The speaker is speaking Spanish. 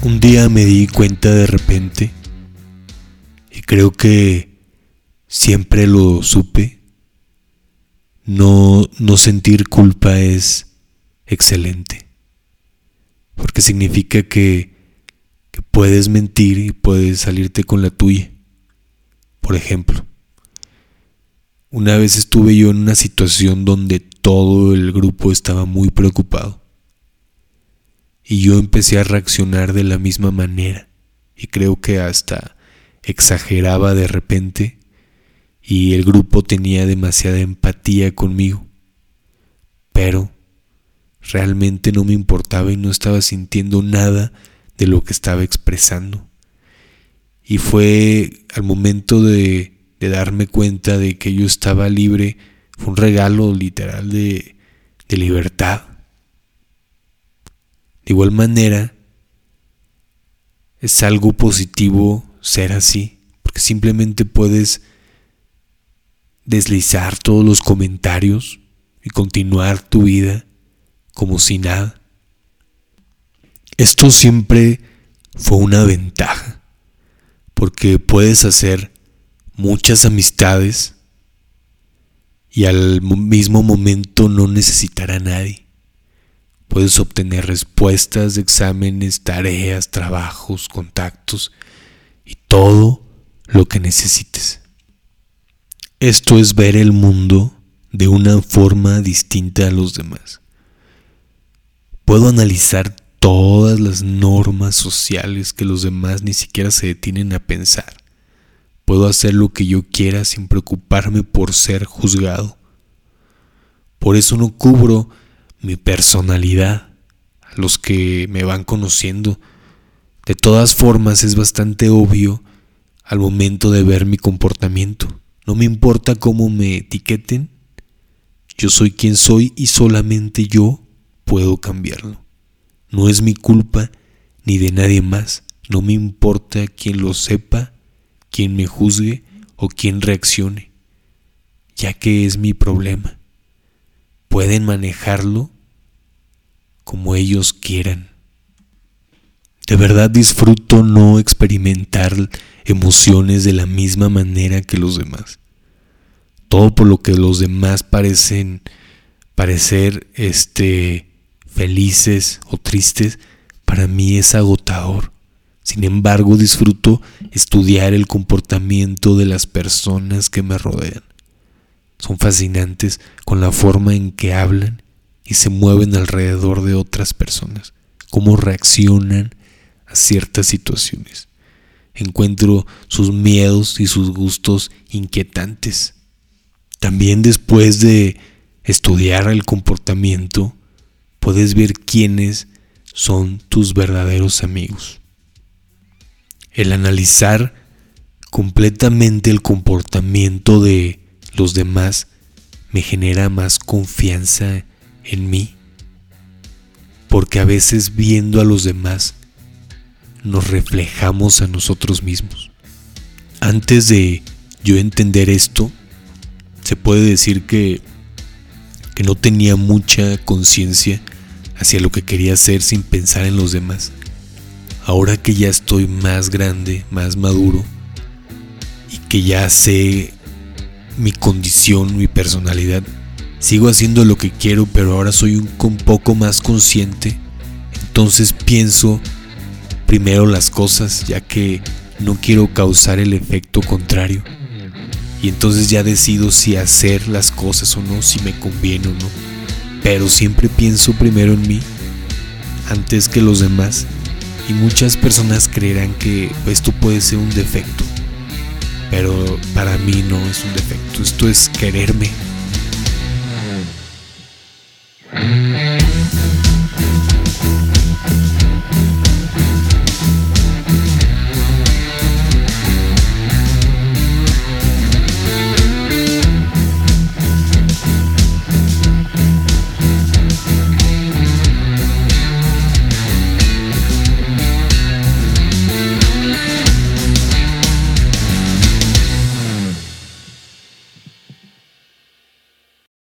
Un día me di cuenta de repente, y creo que siempre lo supe, no, no sentir culpa es excelente, porque significa que, que puedes mentir y puedes salirte con la tuya. Por ejemplo, una vez estuve yo en una situación donde todo el grupo estaba muy preocupado y yo empecé a reaccionar de la misma manera y creo que hasta exageraba de repente y el grupo tenía demasiada empatía conmigo. Pero realmente no me importaba y no estaba sintiendo nada de lo que estaba expresando. Y fue al momento de, de darme cuenta de que yo estaba libre, fue un regalo literal de, de libertad de igual manera, es algo positivo ser así, porque simplemente puedes deslizar todos los comentarios y continuar tu vida como si nada. Esto siempre fue una ventaja, porque puedes hacer muchas amistades y al mismo momento no necesitar a nadie. Puedes obtener respuestas exámenes, tareas, trabajos, contactos y todo lo que necesites. Esto es ver el mundo de una forma distinta a los demás. Puedo analizar todas las normas sociales que los demás ni siquiera se detienen a pensar. Puedo hacer lo que yo quiera sin preocuparme por ser juzgado. Por eso no cubro mi personalidad, a los que me van conociendo. De todas formas es bastante obvio al momento de ver mi comportamiento. No me importa cómo me etiqueten, yo soy quien soy y solamente yo puedo cambiarlo. No es mi culpa ni de nadie más. No me importa quien lo sepa, quien me juzgue o quien reaccione, ya que es mi problema pueden manejarlo como ellos quieran. De verdad disfruto no experimentar emociones de la misma manera que los demás. Todo por lo que los demás parecen parecer este felices o tristes, para mí es agotador. Sin embargo, disfruto estudiar el comportamiento de las personas que me rodean son fascinantes con la forma en que hablan y se mueven alrededor de otras personas, cómo reaccionan a ciertas situaciones. Encuentro sus miedos y sus gustos inquietantes. También después de estudiar el comportamiento, puedes ver quiénes son tus verdaderos amigos. El analizar completamente el comportamiento de los demás me genera más confianza en mí. Porque a veces viendo a los demás nos reflejamos a nosotros mismos. Antes de yo entender esto, se puede decir que, que no tenía mucha conciencia hacia lo que quería hacer sin pensar en los demás. Ahora que ya estoy más grande, más maduro y que ya sé mi condición, mi personalidad. Sigo haciendo lo que quiero, pero ahora soy un, poco más consciente. Entonces pienso primero las cosas, ya que no quiero causar el efecto contrario. Y entonces ya decido si hacer las cosas o no, si me conviene o no. Pero siempre pienso primero en mí, antes que los demás. Y muchas personas creerán que esto puede ser un defecto pero para mí no es un defecto, esto es quererme,